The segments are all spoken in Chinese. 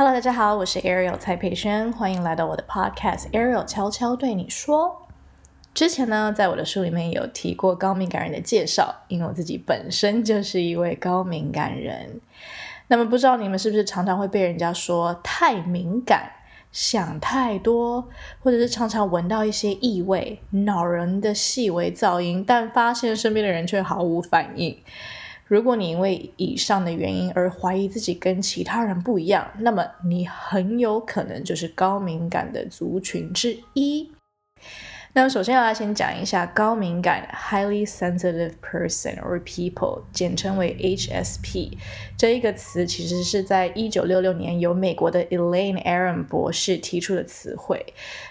Hello，大家好，我是 Ariel 蔡佩轩，欢迎来到我的 Podcast Ariel 悄悄对你说。之前呢，在我的书里面有提过高敏感人的介绍，因为我自己本身就是一位高敏感人。那么，不知道你们是不是常常会被人家说太敏感、想太多，或者是常常闻到一些异味、恼人的细微噪音，但发现身边的人却毫无反应。如果你因为以上的原因而怀疑自己跟其他人不一样，那么你很有可能就是高敏感的族群之一。那么，首先要来先讲一下高敏感 （highly sensitive person or people），简称为 HSP 这一个词，其实是在一九六六年由美国的 Elaine Aron 博士提出的词汇。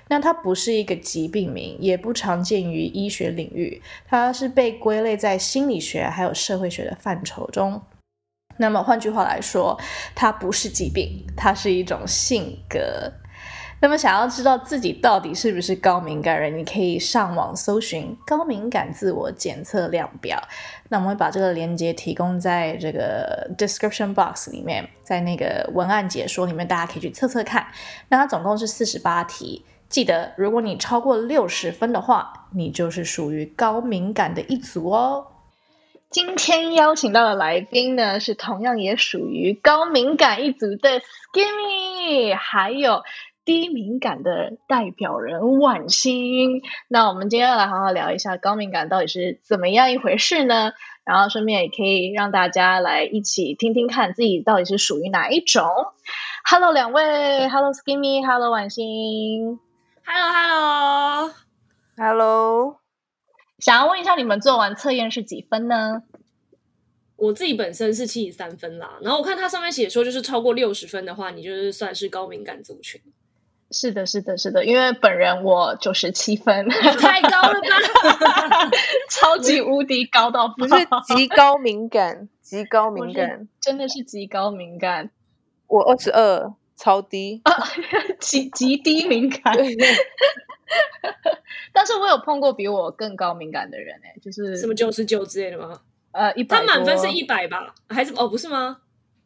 那它不是一个疾病名，也不常见于医学领域，它是被归类在心理学还有社会学的范畴中。那么，换句话来说，它不是疾病，它是一种性格。那么，想要知道自己到底是不是高敏感人，你可以上网搜寻高敏感自我检测量表。那我们会把这个链接提供在这个 description box 里面，在那个文案解说里面，大家可以去测测看。那它总共是四十八题，记得如果你超过六十分的话，你就是属于高敏感的一组哦。今天邀请到的来宾呢，是同样也属于高敏感一族的 Skimmy，还有。低敏感的代表人婉欣，那我们今天要来好好聊一下高敏感到底是怎么样一回事呢？然后顺便也可以让大家来一起听听看自己到底是属于哪一种。Hello，两位，Hello Skimmy，Hello 婉欣，Hello，Hello，Hello。想要问一下，你们做完测验是几分呢？我自己本身是七十三分啦，然后我看它上面写说，就是超过六十分的话，你就是算是高敏感族群。是的，是的，是的，因为本人我九十七分，太高了吧，超级无敌高到不是极高敏感，极高敏感，真的是极高敏感。我二十二，超低，极极低敏感。但是我有碰过比我更高敏感的人，哎，就是什么九十九之类的吗？呃，一百，他满分是一百吧？还是哦，不是吗？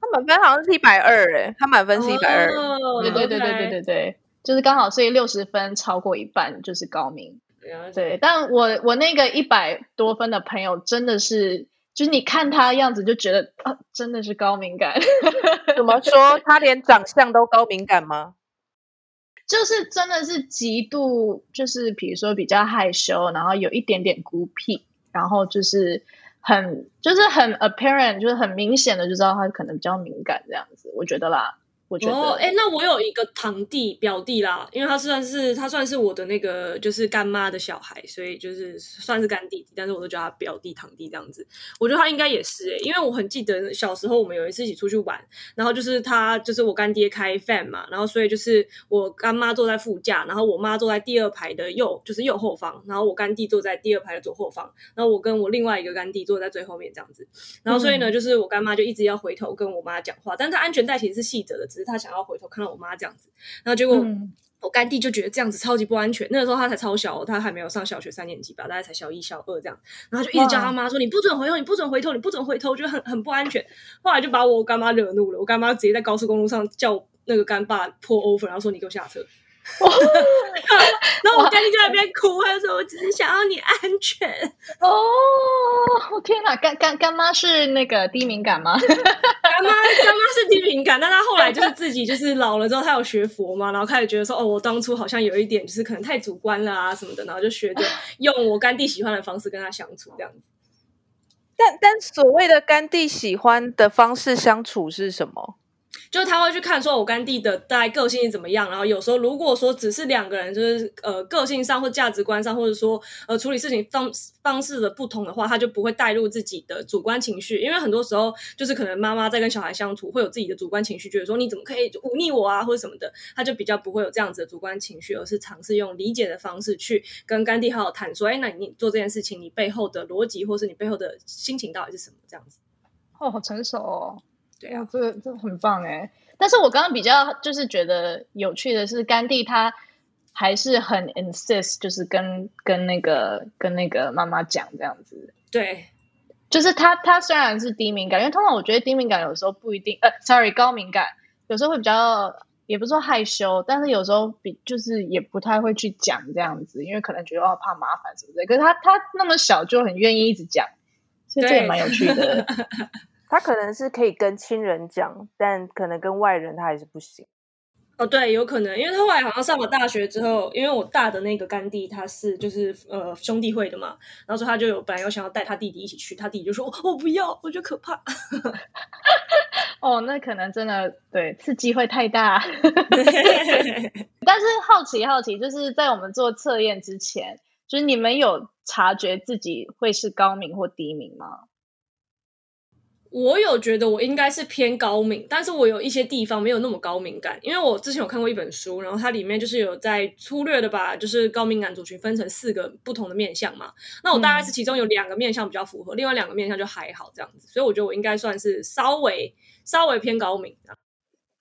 他满分好像是一百二，哎，他满分是一百二，对对对对对对对。就是刚好，所以六十分超过一半就是高明。对，但我我那个一百多分的朋友真的是，就是你看他样子就觉得啊，真的是高敏感。怎么说？他连长相都高敏感吗？就是真的是极度，就是比如说比较害羞，然后有一点点孤僻，然后就是很就是很 apparent，就是很明显的就知道他可能比较敏感这样子。我觉得啦。哦，哎，那我有一个堂弟表弟啦，因为他算是他算是我的那个就是干妈的小孩，所以就是算是干弟弟，但是我都叫他表弟堂弟这样子。我觉得他应该也是哎，因为我很记得小时候我们有一次一起出去玩，然后就是他就是我干爹开 fan 嘛，然后所以就是我干妈坐在副驾，然后我妈坐在第二排的右就是右后方，然后我干弟坐在第二排的左后方，然后我跟我另外一个干弟坐在最后面这样子，然后所以呢，就是我干妈就一直要回头跟我妈讲话，但是他安全带其实是系着的，只是。他想要回头看到我妈这样子，然后结果我干弟就觉得这样子超级不安全。那个时候他才超小，他还没有上小学三年级吧，大概才小一、小二这样。然后就一直叫他妈说：“你不准回头，你不准回头，你不准回头。”觉得很很不安全。后来就把我干妈惹怒了，我干妈直接在高速公路上叫那个干爸破 over，然后说：“你给我下车。” 然后我干弟就在那边哭，他说：“我只是想要你安全。”哦，我天哪，干干干妈是那个低敏感吗？干妈干妈是低敏感，但她后来就是自己就是老了之后，她有学佛嘛，然后开始觉得说：“哦，我当初好像有一点就是可能太主观了啊什么的。”然后就学着 用我干弟喜欢的方式跟他相处这样子。但但所谓的干弟喜欢的方式相处是什么？就是他会去看说，我干弟的大概个性是怎么样，然后有时候如果说只是两个人，就是呃个性上或价值观上，或者说呃处理事情方方式的不同的话，他就不会带入自己的主观情绪，因为很多时候就是可能妈妈在跟小孩相处会有自己的主观情绪，觉得说你怎么可以忤逆我啊或者什么的，他就比较不会有这样子的主观情绪，而是尝试用理解的方式去跟干弟好好谈说，哎，那你做这件事情，你背后的逻辑或是你背后的心情到底是什么？这样子哦，好成熟哦。对啊，这这很棒哎！但是我刚刚比较就是觉得有趣的是，甘地他还是很 insist，就是跟跟那个跟那个妈妈讲这样子。对，就是他他虽然是低敏感，因为通常我觉得低敏感有时候不一定，呃，sorry，高敏感有时候会比较，也不是说害羞，但是有时候比就是也不太会去讲这样子，因为可能觉得哦怕麻烦什么的。可是他他那么小就很愿意一直讲，所以这也蛮有趣的。他可能是可以跟亲人讲，但可能跟外人他还是不行。哦，对，有可能，因为他后来好像上了大学之后，因为我大的那个干弟他是就是呃兄弟会的嘛，然后说他就有本来有想要带他弟弟一起去，他弟弟就说我、哦、不要，我觉得可怕。哦，那可能真的对刺激会太大。但是好奇好奇，就是在我们做测验之前，就是你们有察觉自己会是高敏或低敏吗？我有觉得我应该是偏高敏，但是我有一些地方没有那么高敏感，因为我之前有看过一本书，然后它里面就是有在粗略的把就是高敏感族群分成四个不同的面相嘛。那我大概是其中有两个面相比较符合，另外两个面相就还好这样子，所以我觉得我应该算是稍微稍微偏高敏。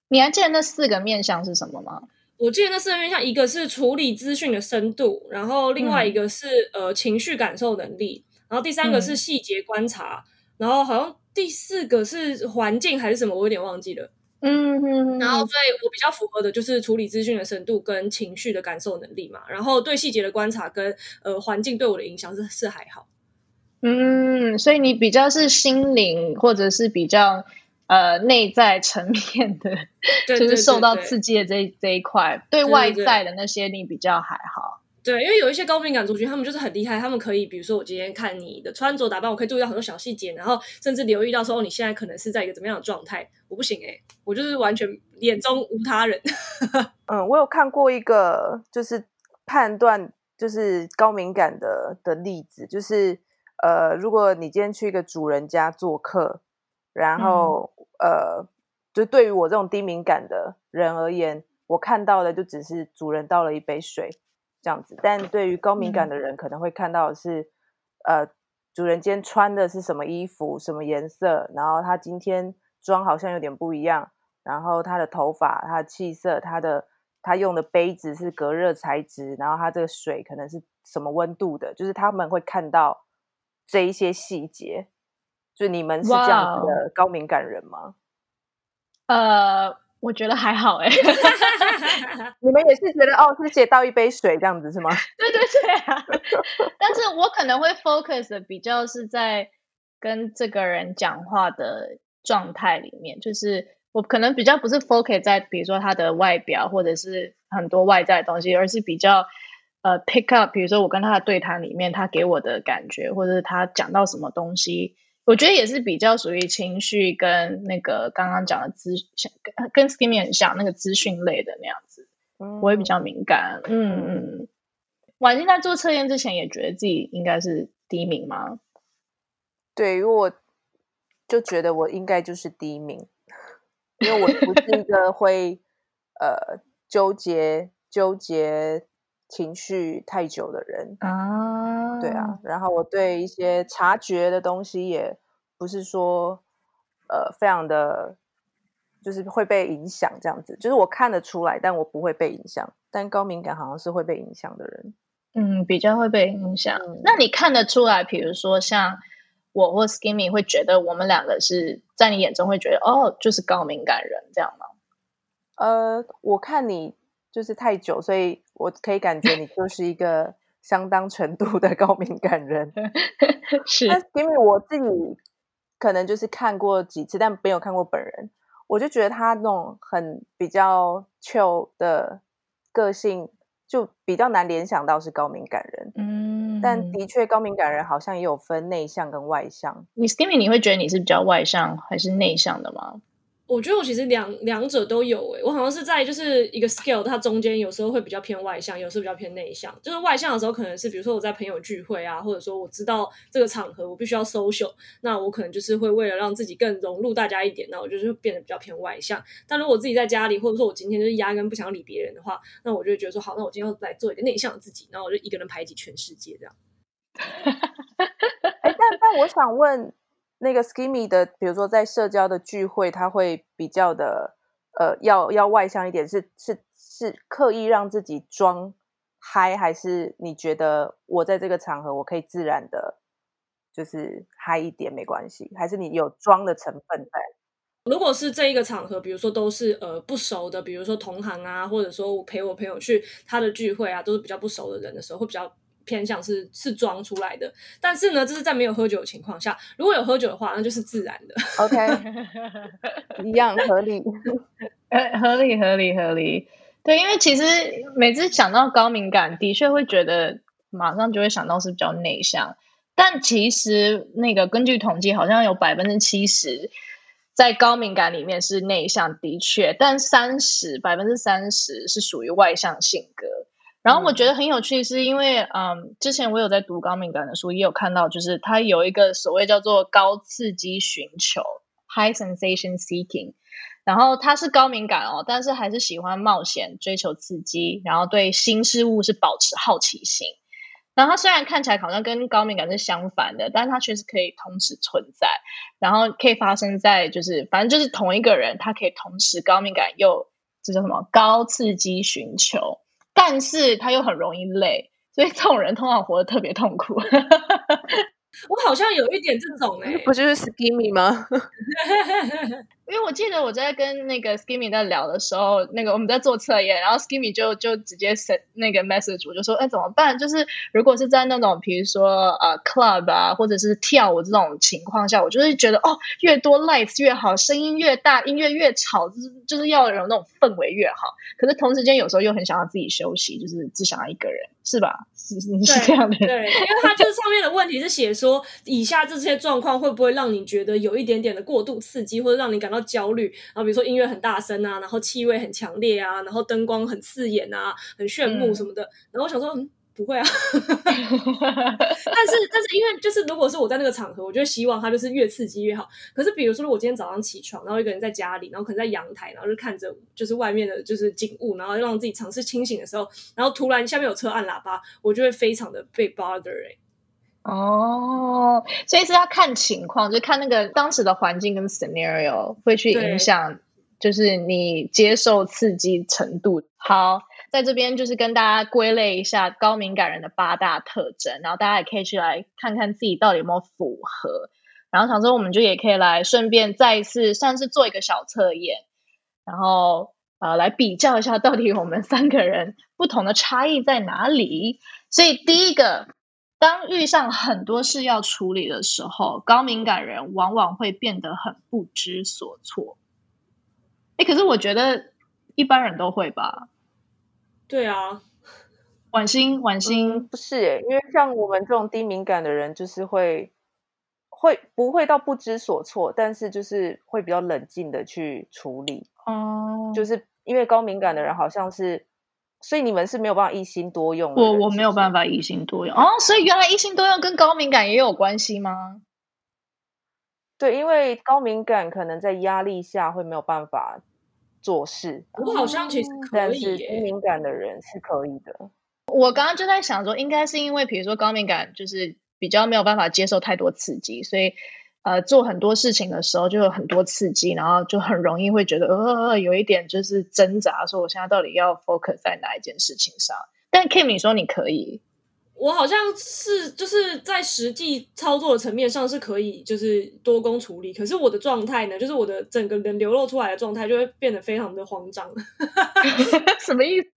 你还记得那四个面相是什么吗？我记得那四个面向，一个是处理资讯的深度，然后另外一个是、呃情绪感受能力，然后第三个是细节观察，然后好像第四个是环境还是什么，我有点忘记了。嗯嗯，然后，所以我比较符合的就是处理资讯的深度跟情绪的感受能力嘛。然后对细节的观察跟呃环境对我的影响是是还好。嗯，所以你比较是心灵或者是比较呃内在层面的，对就是受到刺激的这这一块，对对外在的那些你比较还好。对，因为有一些高敏感族群，他们就是很厉害，他们可以，比如说我今天看你的穿着打扮，我可以注意到很多小细节，然后甚至留意到说，哦，你现在可能是在一个怎么样的状态。我不行诶、我就是完全眼中无他人。嗯，我有看过一个就是判断就是高敏感的的例子，就是呃，如果你今天去一个主人家做客，然后、呃，就对于我这种低敏感的人而言，我看到的就只是主人倒了一杯水这样子，但对于高敏感的人，可能会看到的是、呃，主人今天穿的是什么衣服，什么颜色，然后他今天妆好像有点不一样。然后他的头发、他的气色、他的他用的杯子是隔热材质，然后他这个水可能是什么温度的，就是他们会看到这一些细节。就你们是这样子的高敏感人吗？呃，我觉得还好哎 你们也是觉得哦，是写倒一杯水这样子是吗？对对对啊，但是我可能会 focus 的比较是在跟这个人讲话的状态里面，就是我可能比较不是 focus 在比如说他的外表或者是很多外在的东西，而是比较呃 pick up，比如说我跟他的对谈里面他给我的感觉，或者是他讲到什么东西。我觉得也是比较属于情绪跟那个刚刚讲的资像跟跟 Skimmy 很像，那个资讯类的那样子。嗯我也比较敏感。嗯嗯。婉静在做测验之前也觉得自己应该是第一名吗？对，因为我就觉得我应该就是第一名，因为我不是一个会呃纠结纠结情绪太久的人。啊，对啊，，然后我对一些察觉的东西也不是说呃非常的，就是会被影响这样子，就是我看得出来，但我不会被影响。但高敏感好像是会被影响的人。嗯，比较会被影响。嗯那你看得出来，比如说像我或 Skimmy 会觉得我们两个是在你眼中会觉得哦，就是高敏感人这样吗？呃，我看你就是太久，所以我可以感觉你就是一个相当程度的高敏感人。是但因为我自己可能就是看过几次，但没有看过本人，我就觉得他那种很比较 chill 的个性，就比较难联想到是高敏感人。嗯，但的确，高敏感人好像也有分内向跟外向。你 stimmy 你会觉得你是比较外向还是内向的吗？我觉得我其实两两者都有诶、我好像是在就是一个 scale，它中间有时候会比较偏外向，有时候比较偏内向。就是外向的时候，可能是比如说我在朋友聚会啊，或者说我知道这个场合我必须要 social，那我可能就是会为了让自己更融入大家一点，那我就是变得比较偏外向。但如果自己在家里，或者说我今天就是压根不想理别人的话，那我就觉得说好，那我今天要来做一个内向的自己，然后我就一个人排挤全世界这样。哎，但但我想问，那个 Skimmy 的，比如说在社交的聚会，他会比较的呃，要要外向一点，是是是刻意让自己装嗨，还是你觉得我在这个场合我可以自然的，就是嗨一点没关系，还是你有装的成分在？如果是这一个场合，比如说都是呃不熟的，比如说同行啊，或者说我陪我朋友去他的聚会啊，都是比较不熟的人的时候，会比较偏向是是装出来的。但是呢，这是在没有喝酒的情况下，如果有喝酒的话，那就是自然的。OK，一样 合理。呃，合理合理合理。对，因为其实每次想到高敏感，的确会觉得马上就会想到是比较内向，但其实那个根据统计，好像有百分之七十在高敏感里面是内向，的确，但三十百分之三十是属于外向性格。然后我觉得很有趣，是因为嗯，之前我有在读高敏感的书，也有看到，就是它有一个所谓叫做高刺激寻求 （high sensation seeking）。然后他是高敏感哦，但是还是喜欢冒险、追求刺激，然后对新事物是保持好奇心。然后他虽然看起来好像跟高敏感是相反的，但是他确实可以同时存在，然后可以发生在就是反正就是同一个人，他可以同时高敏感又这叫什么高刺激寻求，但是他又很容易累，所以这种人通常活得特别痛苦。我好像有一点这种哎、不就是 skinny 吗？因为我记得我在跟那个 Skimmy 在聊的时候，那个我们在做测验，然后 Skimmy 就就直接 send 那个 message，我就说，哎，怎么办？就是如果是在那种比如说呃 club 啊，或者是跳舞这种情况下，我就是觉得哦，越多 lights 越好，声音越大，音乐越吵，就是就是要有那种氛围越好。可是同时间有时候又很想要自己休息，就是只想要一个人，是吧？是你是这样的。对，因为它就是上面的问题是写说，以下这些状况会不会让你觉得有一点点的过度刺激，或者让你感到焦虑？然后比如说音乐很大声啊，然后气味很强烈啊，然后灯光很刺眼啊，很炫目嗯什么的。然后我想说，嗯，不会啊。但是但是因为就是如果是我在那个场合，我就希望它就是越刺激越好。可是比如说，我今天早上起床，然后一个人在家里，然后可能在阳台，然后就看着就是外面的就是景物，然后让自己尝试清醒的时候，然后突然下面有车按喇叭，我就会非常的被 bother 哎、哦，所以是要看情况，就看那个当时的环境跟 scenario 会去影响，就是你接受刺激程度。好，在这边就是跟大家归类一下高敏感人的八大特征，然后大家也可以去来看看自己到底有没有符合。然后想说，我们就也可以来顺便再一次算是做一个小测验，然后呃来比较一下到底我们三个人不同的差异在哪里。所以第一个，当遇上很多事要处理的时候，高敏感人往往会变得很不知所措。哎，可是我觉得一般人都会吧。对啊，婉心，婉心，嗯，不是耶，因为像我们这种低敏感的人，就是会会不会到不知所措，但是就是会比较冷静的去处理。哦、就是因为高敏感的人好像是，所以你们是没有办法一心多用。我我没有办法。一心多用哦，所以原来一心多用跟高敏感也有关系吗？对，因为高敏感可能在压力下会没有办法做事，我好像其实可以但是低、敏感的人是可以的。我刚刚就在想说，应该是因为比如说高敏感就是比较没有办法接受太多刺激，所以呃做很多事情的时候就有很多刺激，然后就很容易会觉得呃有一点就是挣扎，说我现在到底要 focus 在哪一件事情上。但 Kim 你说你可以，我好像是就是在实际操作的层面上是可以就是多工处理，可是我的状态呢，就是我的整个人流露出来的状态就会变得非常的慌张。什么意思？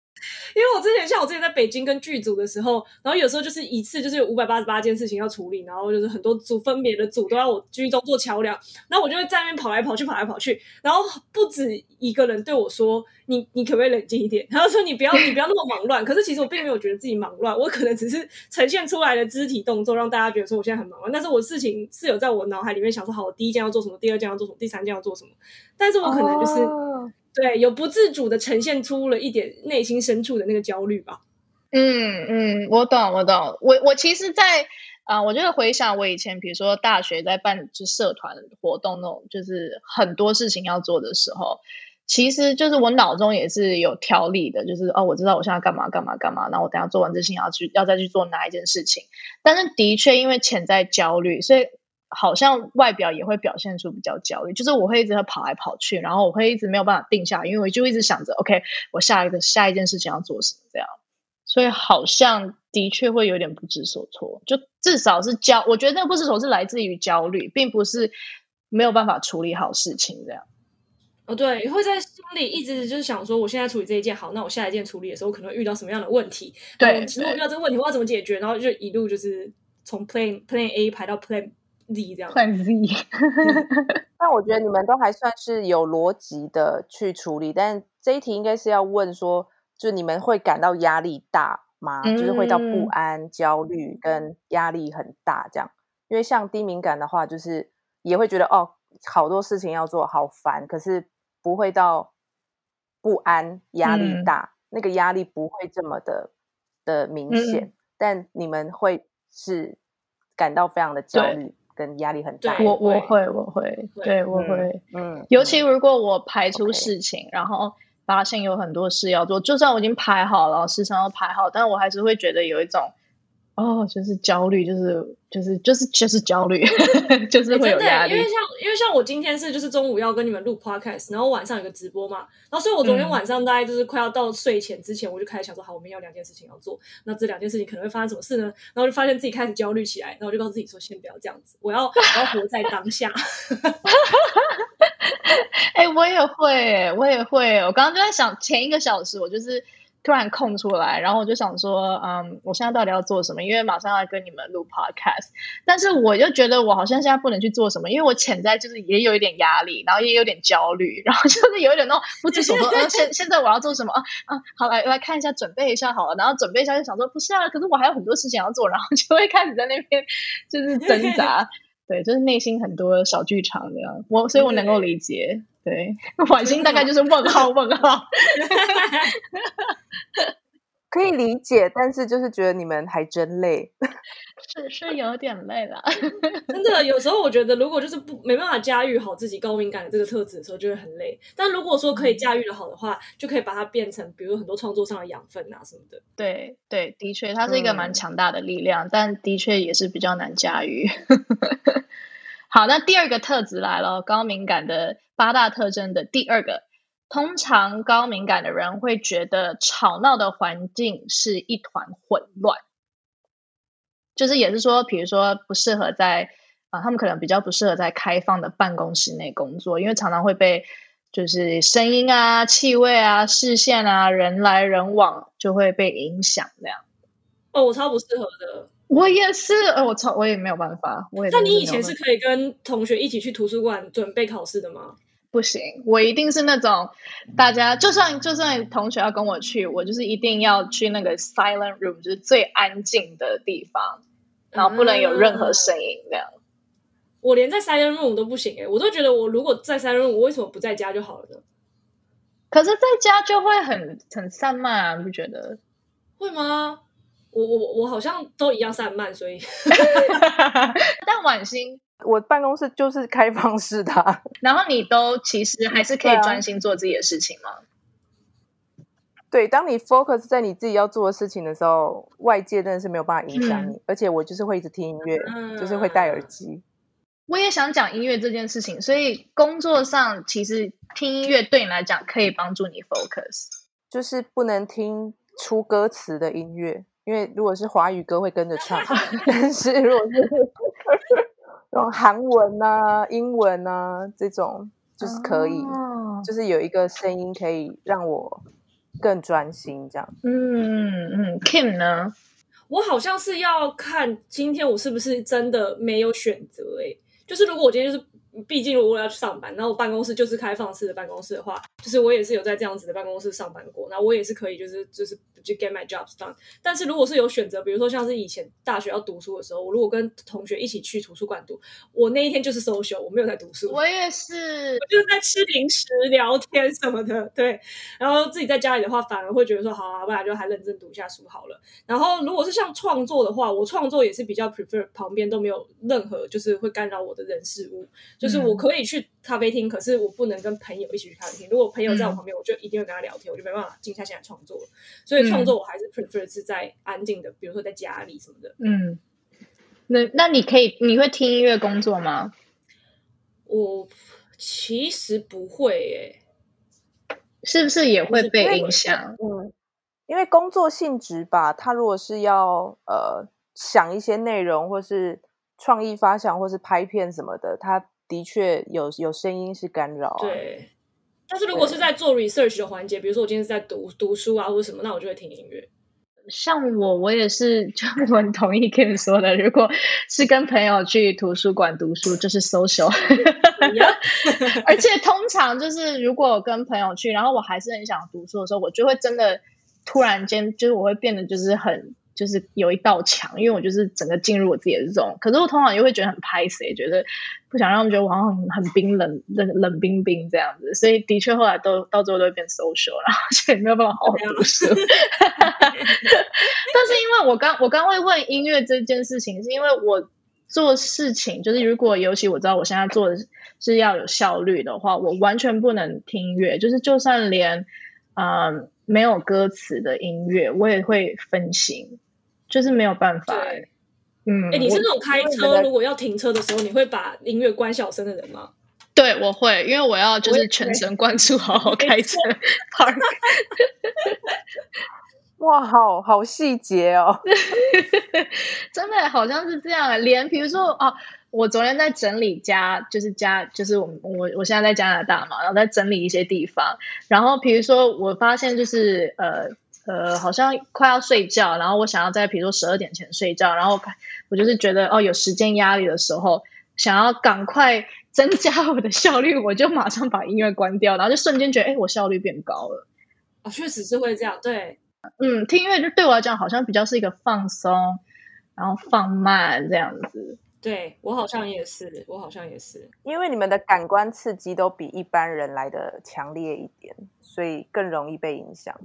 因为我之前像我之前在北京跟剧组的时候，然后有时候就是一次就是有五百八十八件事情要处理，然后就是很多组分别的组都要我居中做桥梁，然后我就会在那边跑来跑去，跑来跑去，然后不止一个人对我说：“你你可不可以冷静一点？” 然后说：“你不要你不要那么忙乱。”可是其实我并没有觉得自己忙乱，我可能只是呈现出来的肢体动作让大家觉得说我现在很忙乱，但是我事情是有在我脑海里面想说，好，我第一件要做什么，第二件要做什么，第三件要做什么，但是我可能就是。对，有不自主的呈现出了一点内心深处的那个焦虑吧。嗯嗯，我懂我懂。我我其实在，啊、我觉得回想我以前，比如说大学在办就社团活动那种，就是很多事情要做的时候，其实就是我脑中也是有条理的，就是哦，我知道我现在干嘛干嘛干嘛，然后我等下做完这事情要去要再去做哪一件事情。但是的确因为潜在焦虑，所以好像外表也会表现出比较焦虑，就是我会一直跑来跑去，然后我会一直没有办法定下来，因为我就一直想着，OK，我下一个下一件事情要做什么这样。所以好像的确会有点不知所措，就至少是焦，我觉得那个不知所措是来自于焦虑，并不是没有办法处理好事情这样。哦，对，会在心里一直就是想说，我现在处理这一件好，那我下一件处理的时候，可能会遇到什么样的问题？对如果遇到这个问题，我要怎么解决？然后就一路就是从 Plan Plan A 排到 Plan Z 这样。Z，但我觉得你们都还算是有逻辑的去处理，但这一题应该是要问说，就你们会感到压力大吗？就是会到不嗯安、焦虑跟压力很大这样。因为像低敏感的话，就是也会觉得哦，好多事情要做，好烦，可是不会到不安、压力嗯大，那个压力不会这么的的明嗯显，但你们会是感到非常的焦虑跟压力很大。我我会会我会，对我嗯会。嗯，尤其如果我排出事情然后发现有很多事要做，就算我已经排好了，时常要排好，但我还是会觉得有一种哦，就是焦虑，就是就是就是就是焦虑，就是欸会有压力真的欸因为。像因为像我今天是就是中午要跟你们录 podcast，然后晚上有个直播嘛，然后所以我昨天嗯晚上大概就是快要到睡前之前，我就开始想说，好，我们要两件事情要做，那这两件事情可能会发生什么事呢？然后就发现自己开始焦虑起来，然后我就告诉自己说，先不要这样子，我要我要活在当下。哎、我也会，我也会。我刚刚就在想，前一个小时我就是突然空出来，然后我就想说，嗯，我现在到底要做什么？因为马上要跟你们录 podcast，但是我就觉得我好像现在不能去做什么，因为我潜在就是也有一点压力，然后也有点焦虑，然后就是有一点那种不知所措。呃，现现在我要做什么啊？啊，好来来看一下，准备一下好了，然后准备一下就想说，不是啊，可是我还有很多事情要做，然后就会开始在那边就是挣扎。对，就是内心很多小剧场这样，我所以我能够理解。对，婉心大概就是问号问号。可以理解，但是就是觉得你们还真累。是是有点累了。真的，有时候我觉得，如果就是不没办法驾驭好自己高敏感的这个特质的时候，就会很累。但如果说可以驾驭的好的话，就可以把它变成，比如很多创作上的养分啊什么的。对对，的确，它是一个蛮嗯强大的力量，但的确也是比较难驾驭。好，那第二个特质来了，高敏感的八大特征的第二个，通常高敏感的人会觉得吵闹的环境是一团混乱，就是也是说，比如说不适合在啊、他们可能比较不适合在开放的办公室内工作，因为常常会被就是声音啊、气味啊、视线啊、人来人往就会被影响这样。哦，我超不适合的。我也是，呃，我超我也没有办法，我也那你以前是可以跟同学一起去图书馆准备考试的吗？不行，我一定是那种大家就算就算同学要跟我去，我就是一定要去那个 silent room，就是最安静的地方，然后不能有任何声音这样。我连在 silent room 都不行哎、我都觉得我如果在 silent room，我为什么不在家就好了呢？可是在家就会很很散漫啊，你不觉得？会吗？我我我好像都一样散漫，所以 但晚星，我办公室就是开放式的啊、然后你都其实还是可以专心做自己的事情吗？对，当你 focus 在你自己要做的事情的时候，外界真的是没有办法影响你。而且我就是会一直听音乐，就是会戴耳机。我也想讲音乐这件事情，所以工作上其实听音乐对你来讲可以帮助你 focus。就是不能听出歌词的音乐，因为如果是华语歌会跟着唱，但是如果是那种韩文啊、英文啊这种，就是可以，哦就是有一个声音可以让我更专心这样。嗯嗯，Kim 呢？我好像是要看今天我是不是真的没有选择诶、就是如果我今天就是，毕竟如果我要去上班，然后我办公室就是开放式的办公室的话，就是我也是有在这样子的办公室上班过，那我也是可以就是就是就 get my jobs done。但是如果是有选择，比如说像是以前大学要读书的时候，我如果跟同学一起去图书馆读，我那一天就是 social，我没有在读书，我也是，我就是在吃零食、聊天什么的，对。然后自己在家里的话，反而会觉得说，好啊，不然就还认真读一下书好了。然后如果是像创作的话，我创作也是比较 prefer 旁边都没有任何就是会干扰我的人事物，就是我可以去咖啡厅，可是我不能跟朋友一起去咖啡厅。如果朋友在我旁边，我就一定会跟他聊天，我就没办法静下心来创作了。所以创作我还是 prefer 是在安静的，比如说在家里什么的。嗯。那那你可以，你会听音乐工作吗？我其实不会诶、是不是也会被影响？嗯，因为工作性质吧，他如果是要呃想一些内容，或是创意发想，或是拍片什么的，他的确有有声音是干扰、啊。，对，但是如果是在做 research 的环节，比如说我今天是在读读书啊或者什么，那我就会听音乐。像我，我也是，就我很同意 Kim 说的，如果是跟朋友去图书馆读书，就是 social。而且通常就是如果我跟朋友去，然后我还是很想读书的时候，我就会真的突然间，就是我会变得就是很。就是有一道墙，因为我就是整个进入我自己的这种，可是我通常又会觉得很拍死，觉得不想让他们觉得我好像很冰冷、冷冷冰冰这样子，所以的确后来都到最后都会变 social 了，所以没有办法好好读书。但是因为我刚我刚会问音乐这件事情，是因为我做事情就是如果尤其我知道我现在做的是要有效率的话，我完全不能听音乐，就是就算连嗯没有歌词的音乐，我也会分心。就是没有办法，嗯，哎，你是那种开车如果要停车的时候，你会把音乐关小声的人吗？对，我会，因为我要就是全神贯注，好好开车。Park，哇，好好细节哦，真的好像是这样。连比如说哦，我昨天在整理家，就是家，就是我我我现在在加拿大嘛，然后在整理一些地方，然后比如说我发现就是呃。呃，好像快要睡觉，然后我想要在比如说十二点前睡觉，然后我就是觉得哦有时间压力的时候，想要赶快增加我的效率，我就马上把音乐关掉，然后就瞬间觉得哎，我效率变高了。啊，确实是会这样，对，嗯，听音乐就对我来讲好像比较是一个放松，然后放慢这样子。对我好像也是，我好像也是，因为你们的感官刺激都比一般人来的强烈一点，所以更容易被影响。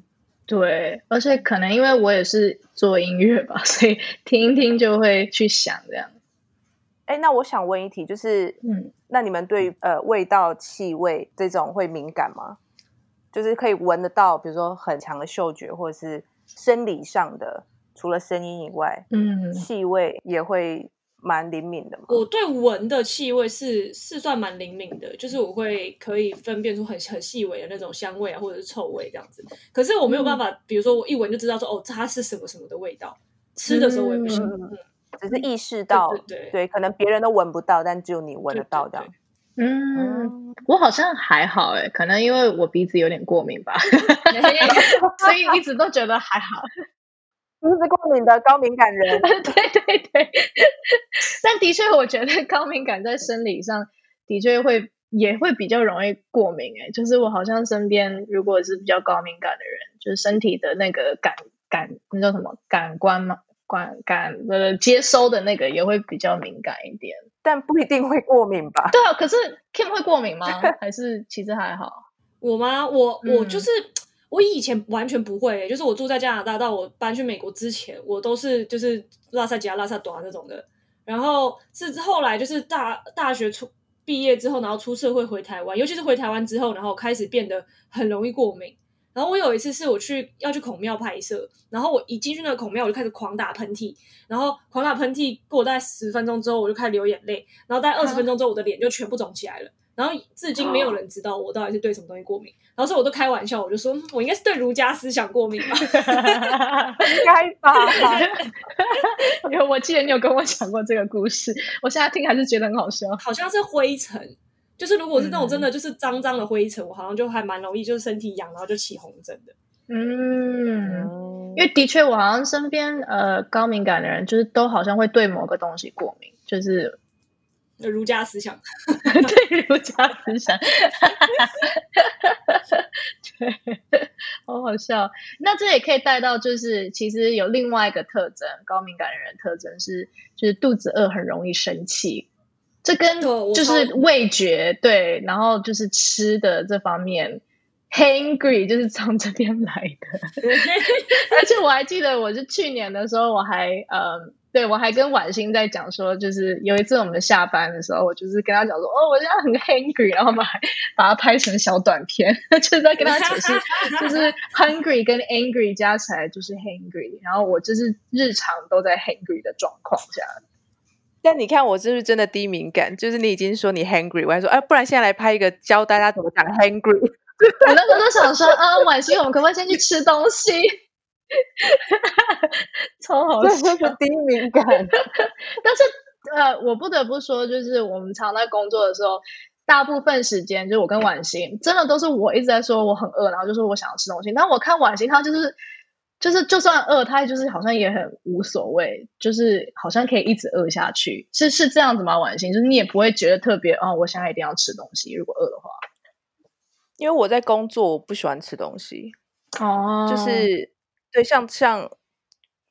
对，而且可能因为我也是做音乐吧，所以听一听就会去想这样。哎，那我想问一题，就是，嗯，那你们对呃味道、气味这种会敏感吗？就是可以闻得到，比如说很强的嗅觉，或者是生理上的，除了声音以外，嗯，气味也会。蛮灵敏的嘛，我对闻的气味是是算蛮灵敏的，就是我会可以分辨出很很细微的那种香味啊，或者是臭味这样子。可是我没有办法，比如说我一闻就知道说哦，它是什么什么的味道。吃的时候我也不行，只是意识到，对对，可能别人都闻不到，但只有你闻得到这样。嗯，我好像还好哎，可能因为我鼻子有点过敏吧 所以一直都觉得还好。鼻子过敏的高敏感人，对 对对，但的确，我觉得高敏感在生理上的确会也会比较容易过敏。哎，就是我好像身边如果是比较高敏感的人，就是身体的那个感感那叫什么感官嘛，感感的接收的那个也会比较敏感一点，但不一定会过敏吧？对啊，可是 Kim 会过敏吗？还是其实还好？我吗？我我就是。我以前完全不会，就是我住在加拿大到我搬去美国之前，我都是就是拉萨吉啊、拉萨短那种的。然后是后来就是大大学出毕业之后，然后出社会回台湾，尤其是回台湾之后，然后开始变得很容易过敏。然后我有一次是我去要去孔庙拍摄，然后我一进去那个孔庙，我就开始狂打喷嚏，然后狂打喷嚏过大概十分钟之后，我就开始流眼泪，然后大概二十分钟之后，我的脸就全部肿起来了。然后至今没有人知道我到底是对什么东西过敏，然后所以我都开玩笑，我就说我应该是对儒家思想过敏吧，应该吧？因为我记得你有跟我讲过这个故事，我现在听还是觉得很好笑。好像是灰尘，就是如果是那种真的就是脏脏的灰尘，我好像就还蛮容易就是身体痒，然后就起红疹的。嗯，因为的确我好像身边呃高敏感的人，就是都好像会对某个东西过敏，就是。儒家思想，对儒家思想，对，好好笑。那这也可以带到，就是其实有另外一个特征，高敏感的人特征是，就是肚子饿很容易生气。这跟就是味觉对，然后就是吃的这方面，hungry 就是从这边来的。而且我还记得，我是去年的时候，我还嗯。对，我还跟婉欣在讲说，就是有一次我们下班的时候，我就是跟他讲说，哦，我现在很 hungry，然后我们还把它拍成小短片，就是在跟他解释，就是 hungry 跟 angry 加起来就是 hungry，然后我就是日常都在 hungry 的状况下。但你看我是不是真的低敏感？就是你已经说你 hungry，我还说，哎，不然现在来拍一个教大家怎么讲 hungry。我那时候都想说，啊，婉欣，我们可不可以先去吃东西？超好笑，低敏感。但是呃，我不得不说，就是我们常在工作的时候，大部分时间就是我跟婉欣，真的都是我一直在说我很饿，然后就说我想要吃东西。但我看婉欣，她就是就是就算饿，她就是好像也很无所谓，就是好像可以一直饿下去。是是这样子吗？婉欣，就是你也不会觉得特别哦，我现在一定要吃东西，如果饿的话。因为我在工作，我不喜欢吃东西。哦，就是对，像像，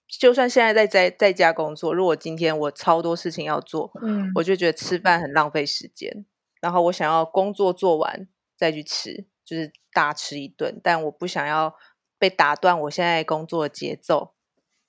就算现在在在在家工作，如果今天我超多事情要做，嗯，我就觉得吃饭很浪费时间。然后我想要工作做完再去吃，就是大吃一顿，但我不想要被打断我现在工作的节奏。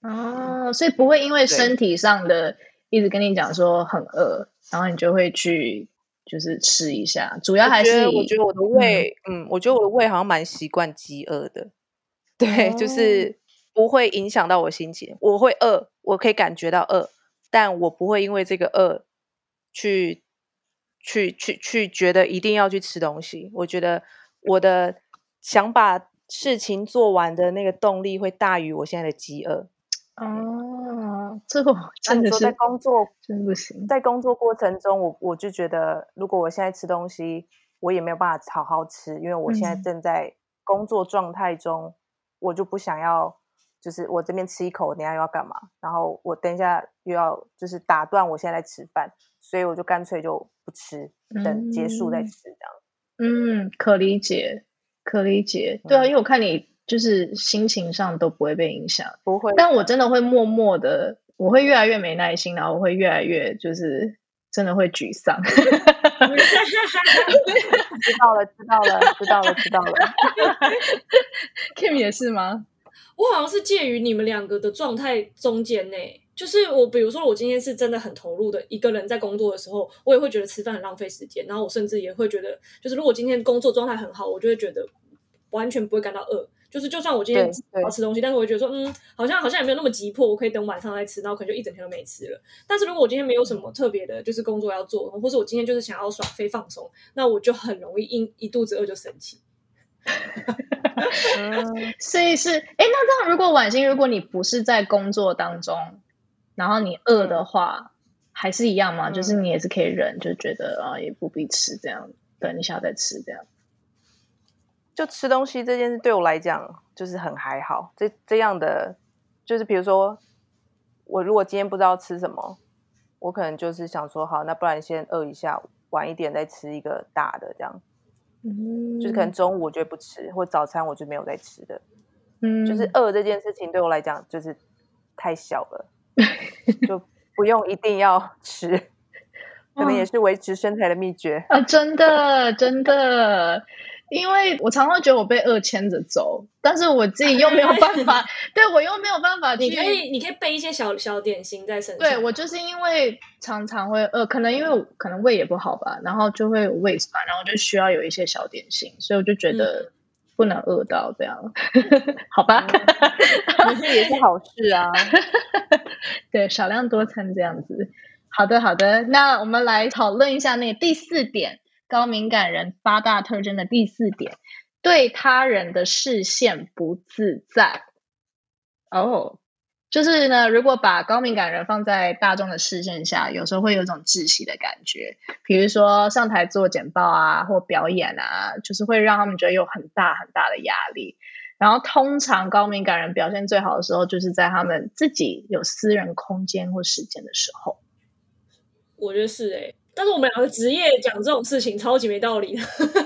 哦，所以不会因为身体上的一直跟你讲说很饿，然后你就会去就是吃一下。主要还是我觉得我的胃，嗯，我觉得我的胃好像蛮习惯饥饿的。对，就是不会影响到我心情。我会饿，我可以感觉到饿，但我不会因为这个饿去去去去觉得一定要去吃东西。我觉得我的想把事情做完的那个动力会大于我现在的饥饿。哦，这个 真的是在工作真不行。在工作过程中，我我就觉得，如果我现在吃东西，我也没有办法好好吃，因为我现在正在工作状态中。我就不想要，就是我这边吃一口，我等下又要干嘛？然后我等一下又要就是打断我现在在吃饭，所以我就干脆就不吃，等结束再吃这样。嗯，可理解，可理解。对啊，因为我看你就是心情上都不会被影响，不会。但我真的会默默的，我会越来越没耐心，然后我会越来越就是真的会沮丧。知道了，知道了，知道了，知道了。Kim 也是吗？我好像是介于你们两个的状态中间呢。就是我，比如说我今天是真的很投入的一个人在工作的时候，我也会觉得吃饭很浪费时间。然后我甚至也会觉得，就是如果今天工作状态很好，我就会觉得完全不会感到饿。就是就算我今天要吃东西，但是我会觉得说，嗯，好像好像也没有那么急迫，我可以等晚上再吃，然后可能就一整天都没吃了。但是如果我今天没有什么特别的，就是工作要做，或者我今天就是想要耍飞放松，那我就很容易因一肚子饿就生气。所以是，哎，那这样如果晚星，如果你不是在工作当中，然后你饿的话，还是一样吗？就是你也是可以忍，就觉得啊，也不必吃，这样等一下再吃，这样。就吃东西这件事对我来讲就是很还好。这这样的，就是比如说，我如果今天不知道吃什么，我可能就是想说，好，那不然先饿一下，晚一点再吃一个大的，这样。嗯，就是可能中午我就不吃，或早餐我就没有在吃的。嗯，就是饿这件事情对我来讲就是太小了，就不用一定要吃，可能也是维持身材的秘诀啊！真的，真的，因为我常常觉得我被饿牵着走，但是我自己又没有办法，对我又没有办法。你可以，你可以备一些小小点心在身上。对我就是因为常常会饿，可能因为可能胃也不好吧，然后就会胃酸，然后就需要有一些小点心，所以我就觉得。不能饿到这样，好吧？这也是好事啊。对，少量多餐这样子。好的，好的。那我们来讨论一下那个第四点，高敏感人八大特征的第四点，对他人的视线不自在。哦。就是呢，如果把高敏感人放在大众的视线下，有时候会有一种窒息的感觉。比如说上台做简报啊，或表演啊，就是会让他们觉得有很大很大的压力。然后通常高敏感人表现最好的时候，就是在他们自己有私人空间或时间的时候。我觉得是哎，但是我们两个职业讲这种事情超级没道理。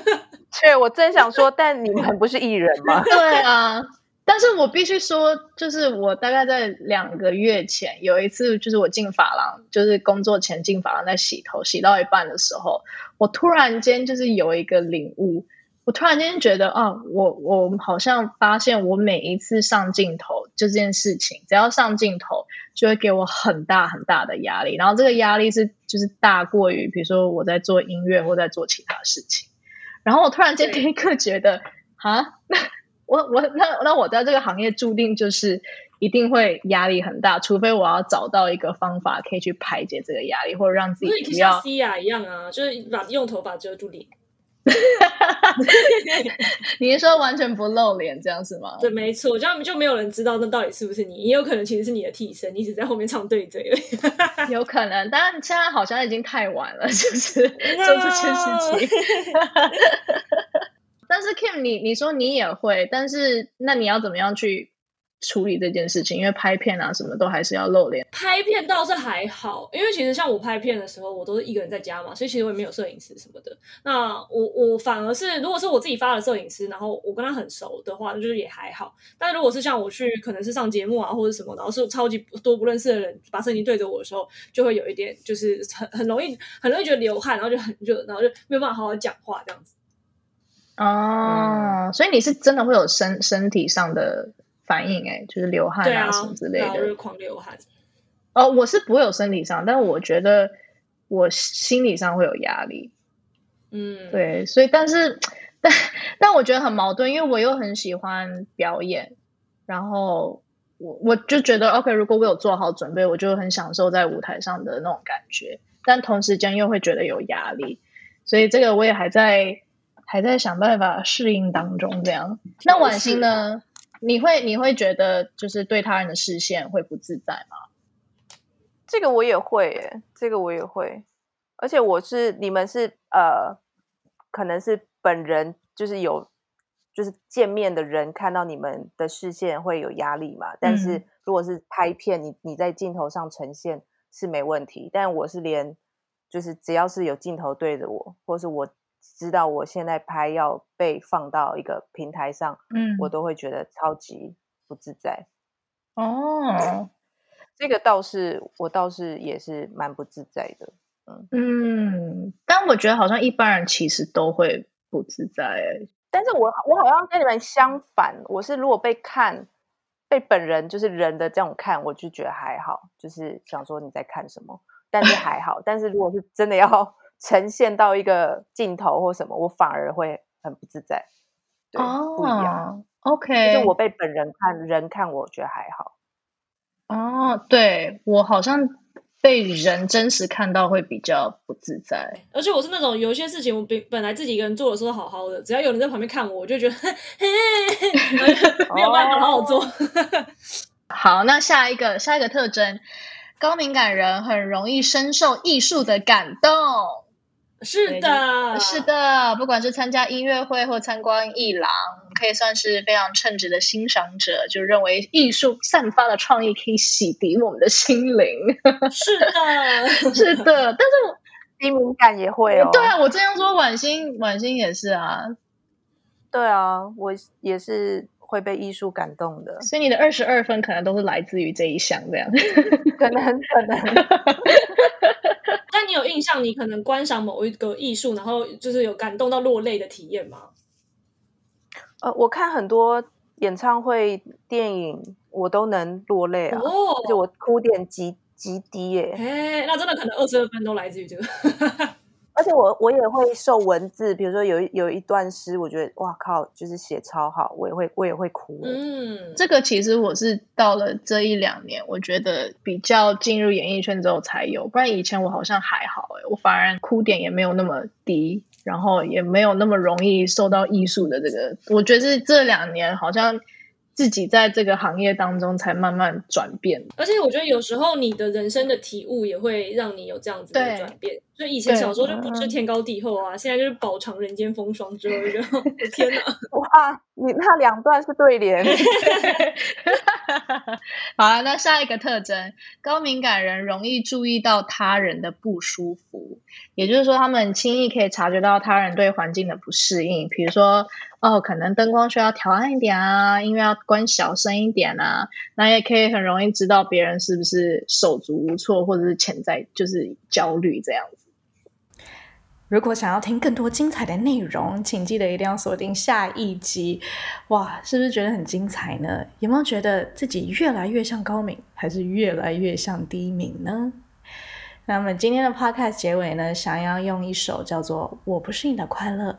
对，我真想说，但你们不是艺人吗？对啊。但是我必须说，就是我大概在两个月前有一次，就是我进发廊，就是工作前进发廊在洗头，洗到一半的时候，我突然间就是有一个领悟，我突然间觉得啊，我我好像发现我每一次上镜头这件事情，只要上镜头就会给我很大很大的压力，然后这个压力是就是大过于比如说我在做音乐或在做其他事情，然后我突然间立刻觉得啊。我我那那我在这个行业注定就是一定会压力很大，除非我要找到一个方法可以去排解这个压力，或者让自己不要。西亚一样啊，就是把用头发遮住脸。你是说完全不露脸这样是吗？对，没错，这样就没有人知道那到底是不是你，也有可能其实是你的替身，你只在后面唱对嘴而已。有可能，但现在好像已经太晚了，就是做这件事情。但是 Kim，你你说你也会，但是那你要怎么样去？处理这件事情，因为拍片啊，什么都还是要露脸。拍片倒是还好，因为其实像我拍片的时候，我都是一个人在家嘛，所以其实我也没有摄影师什么的。那我我反而是，如果是我自己发的摄影师，然后我跟他很熟的话，就是也还好。但如果是像我去可能是上节目啊或者什么，然后是超级多不认识的人把摄影机对着我的时候，就会有一点就是很很容易很容易觉得流汗，然后就很热，然后就没有办法好好讲话这样子。哦，所以你是真的会有身身体上的。反应哎，就是流汗啊什么之类的，狂流汗。哦，我是不会有身体上，但我觉得我心理上会有压力。嗯，对，所以但是但 但我觉得很矛盾，因为我又很喜欢表演，然后我我就觉得 OK，如果我有做好准备，我就很享受在舞台上的那种感觉，但同时间又会觉得有压力，所以这个我也还在还在想办法适应当中。这样，那婉欣呢？你会你会觉得就是对他人的视线会不自在吗？这个我也会，诶，这个我也会，而且我是你们是呃，可能是本人就是有就是见面的人看到你们的视线会有压力嘛。但是如果是拍片，你你在镜头上呈现是没问题，但我是连就是只要是有镜头对着我，或是我。知道我现在拍要被放到一个平台上，嗯，我都会觉得超级不自在。哦，这个倒是我倒是也是蛮不自在的。嗯嗯，但我觉得好像一般人其实都会不自在。但是我我好像跟你们相反，我是如果被看被本人就是人的这种看，我就觉得还好，就是想说你在看什么，但是还好。但是如果是真的要。呈现到一个镜头或什么，我反而会很不自在。对，不一样。OK，就是我被本人看人看，我觉得还好。哦，对我好像被人真实看到会比较不自在。而且我是那种有一些事情，我本本来自己一个人做的时候好好的，只要有人在旁边看我，我就觉得 没有办法好好做。好，那下一个下一个特征，高敏感人很容易深受艺术的感动。是的，是的，不管是参加音乐会或参观艺廊，可以算是非常称职的欣赏者，就认为艺术散发的创意可以洗涤我们的心灵。是的，是的，但是我 低敏感也会哦。对啊，我这样说，婉欣，婉欣也是啊。对啊，我也是会被艺术感动的。所以你的二十二分可能都是来自于这一项，这样可能 可能。那你有印象？你可能观赏某一个艺术，然后就是有感动到落泪的体验吗？呃，我看很多演唱会、电影，我都能落泪啊，而且我哭点极极低耶。哎，那真的可能二十二分都来自于这个。而且我我也会受文字，比如说有有一段诗，我觉得哇靠，就是写超好，我也会我也会哭。嗯，这个其实我是到了这一两年，我觉得比较进入演艺圈之后才有，不然以前我好像还好哎，我反而哭点也没有那么低，然后也没有那么容易受到艺术的这个，我觉得是这两年好像。自己在这个行业当中才慢慢转变，而且我觉得有时候你的人生的体悟也会让你有这样子的转变。就以前小时候就不知天高地厚啊，现在就是饱尝人间风霜之后，就觉得天哪！哇，你那两段是对联。好了，那下一个特征，高敏感人容易注意到他人的不舒服，也就是说，他们轻易可以察觉到他人对环境的不适应，比如说。哦，可能灯光需要调暗一点啊，音乐要关小声一点啊，那也可以很容易知道别人是不是手足无措，或者是潜在就是焦虑这样子。如果想要听更多精彩的内容，请记得一定要锁定下一集。哇，是不是觉得很精彩呢？有没有觉得自己越来越像高敏，还是越来越像低敏呢？那么今天的 podcast 结尾呢，想要用一首叫做《我不是你的快乐》。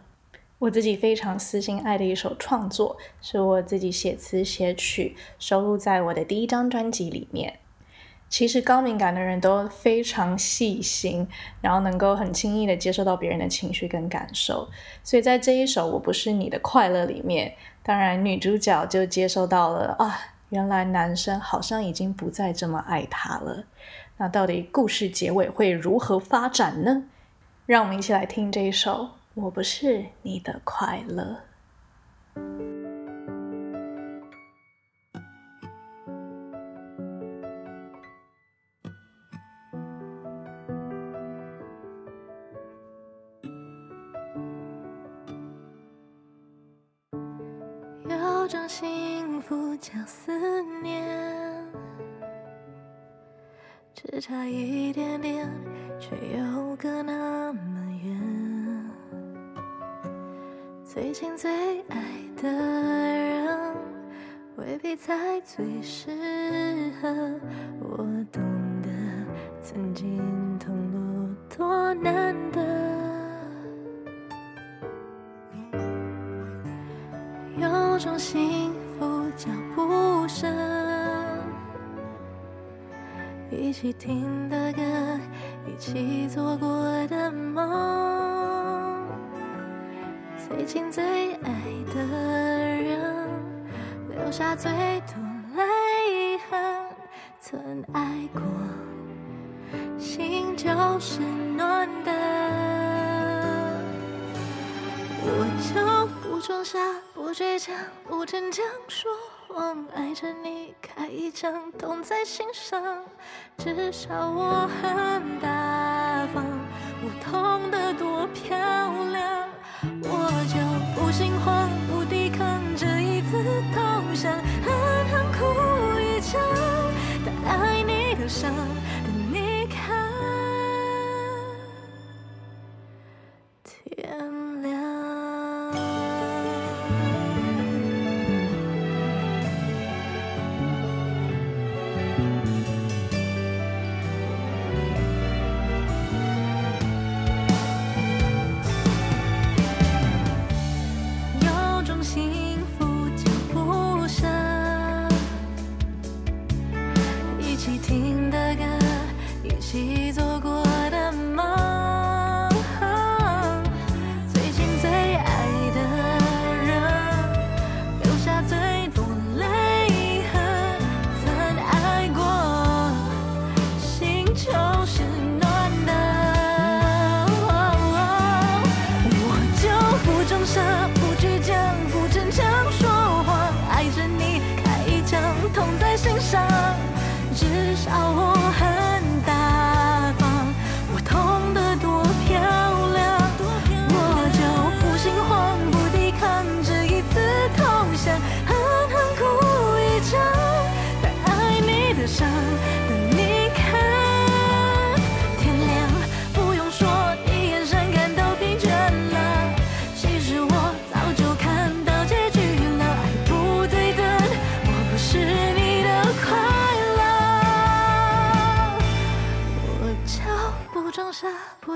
我自己非常私心爱的一首创作，是我自己写词写曲，收录在我的第一张专辑里面。其实高敏感的人都非常细心，然后能够很轻易的接受到别人的情绪跟感受。所以在这一首《我不是你的快乐》里面，当然女主角就接受到了啊，原来男生好像已经不再这么爱她了。那到底故事结尾会如何发展呢？让我们一起来听这一首《我不是你的快乐》。有种幸福叫思念，只差一点点，却又隔那么远。最近最爱的人，未必才最适合。我懂得曾经痛路多难得。有种幸福叫不舍，一起听的歌，一起做过的梦，最近最爱的人，留下最多泪痕，曾爱过，心就是暖的。我就不装傻，不倔强，不逞强，说谎，爱着你，开一枪，痛在心上。至少我很大方，我痛得多漂亮。心慌，不抵抗，这一次投降，狠狠哭一场，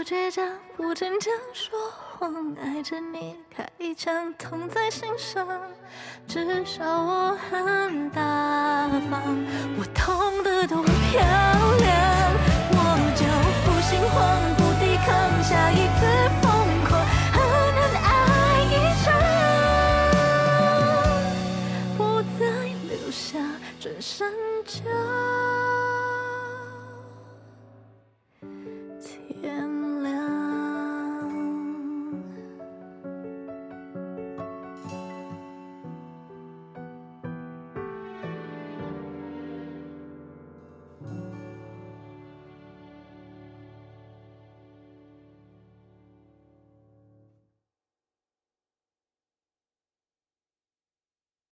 倔强不逞强，说谎爱着你，开一枪痛在心上，至少我很大方，我痛得多漂亮，我就不心慌不抵抗，下一次疯狂狠狠爱一场，不再留下转身就。天。